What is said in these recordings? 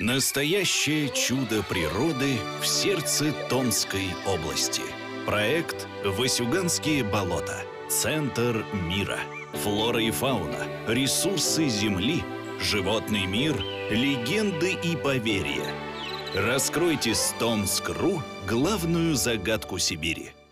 Настоящее чудо природы в сердце Томской области. Проект «Васюганские болота. Центр мира». Флора и фауна, ресурсы Земли, животный мир, легенды и поверья. Раскройте с Томск.ру главную загадку Сибири –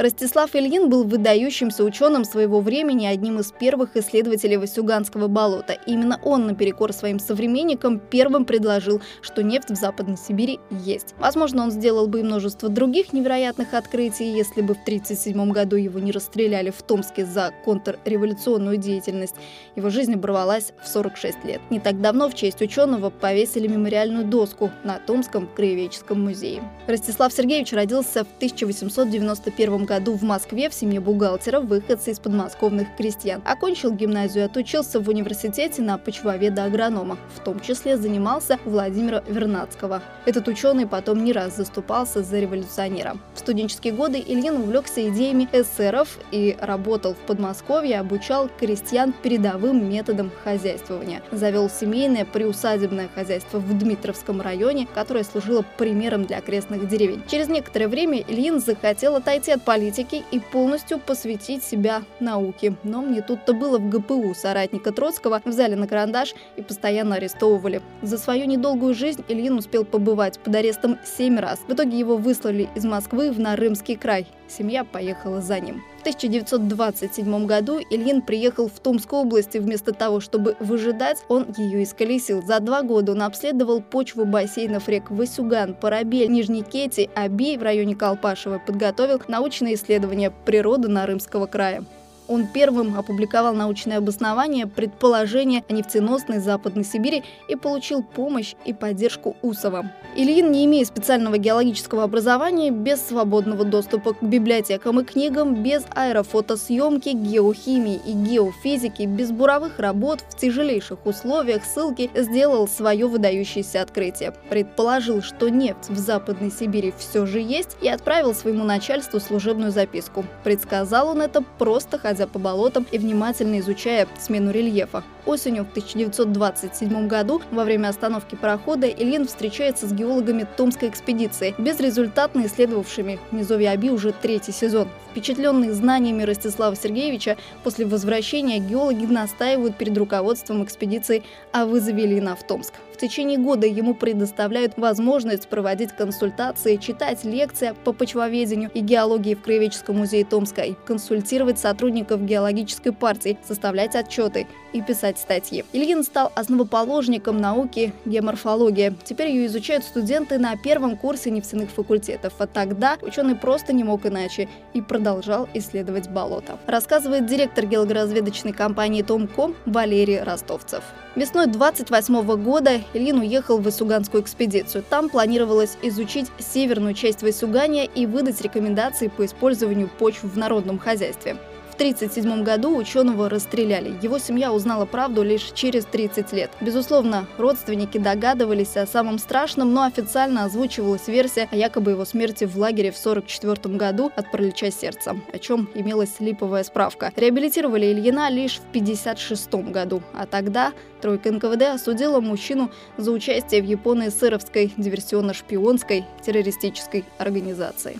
Ростислав Ильин был выдающимся ученым своего времени, одним из первых исследователей Васюганского болота. Именно он, наперекор своим современникам, первым предложил, что нефть в Западной Сибири есть. Возможно, он сделал бы и множество других невероятных открытий, если бы в 1937 году его не расстреляли в Томске за контрреволюционную деятельность. Его жизнь оборвалась в 46 лет. Не так давно в честь ученого повесили мемориальную доску на Томском краеведческом музее. Ростислав Сергеевич родился в 1891 году году в Москве в семье бухгалтера, выходца из подмосковных крестьян. Окончил гимназию и отучился в университете на почвоведа-агронома. В том числе занимался Владимира Вернадского. Этот ученый потом не раз заступался за революционера. В студенческие годы Ильин увлекся идеями эсеров и работал в Подмосковье, обучал крестьян передовым методам хозяйствования. Завел семейное приусадебное хозяйство в Дмитровском районе, которое служило примером для окрестных деревень. Через некоторое время Ильин захотел отойти от политики политики и полностью посвятить себя науке. Но не тут-то было в ГПУ. Соратника Троцкого взяли на карандаш и постоянно арестовывали. За свою недолгую жизнь Ильин успел побывать под арестом семь раз. В итоге его выслали из Москвы в Нарымский край. Семья поехала за ним. В 1927 году Ильин приехал в Томскую область, и вместо того, чтобы выжидать, он ее исколесил. За два года он обследовал почву бассейнов рек Васюган, Парабель, Нижний Кети, Аби в районе Колпашева, подготовил научные исследования природы Нарымского края. Он первым опубликовал научное обоснование предположения о нефтеносной Западной Сибири и получил помощь и поддержку Усова. Ильин, не имея специального геологического образования, без свободного доступа к библиотекам и книгам, без аэрофотосъемки, геохимии и геофизики, без буровых работ в тяжелейших условиях ссылки, сделал свое выдающееся открытие. Предположил, что нефть в Западной Сибири все же есть и отправил своему начальству служебную записку. Предсказал он это просто ходя ходя по болотам и внимательно изучая смену рельефа. Осенью в 1927 году во время остановки парохода Ильин встречается с геологами Томской экспедиции, безрезультатно исследовавшими низовье Аби уже третий сезон. Впечатленные знаниями Ростислава Сергеевича, после возвращения геологи настаивают перед руководством экспедиции о вызове Ильина в Томск. Течение года ему предоставляют возможность проводить консультации, читать лекции по почвоведению и геологии в Краеведческом музее Томска и консультировать сотрудников геологической партии, составлять отчеты и писать статьи. Ильин стал основоположником науки геоморфология. Теперь ее изучают студенты на первом курсе нефтяных факультетов, а тогда ученый просто не мог иначе и продолжал исследовать болото. Рассказывает директор геологоразведочной компании «Томком» Валерий Ростовцев. Весной 28 года Ильин уехал в Васюганскую экспедицию. Там планировалось изучить северную часть Васюгания и выдать рекомендации по использованию почв в народном хозяйстве. 1937 году ученого расстреляли. Его семья узнала правду лишь через 30 лет. Безусловно, родственники догадывались о самом страшном, но официально озвучивалась версия о якобы его смерти в лагере в 1944 году от паралича сердца, о чем имелась липовая справка. Реабилитировали Ильина лишь в 1956 году, а тогда тройка НКВД осудила мужчину за участие в японо-эсеровской диверсионно-шпионской террористической организации.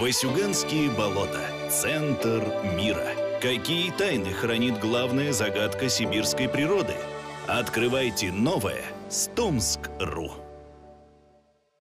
Васюганские болота. Центр мира. Какие тайны хранит главная загадка сибирской природы? Открывайте новое с Томск.ру.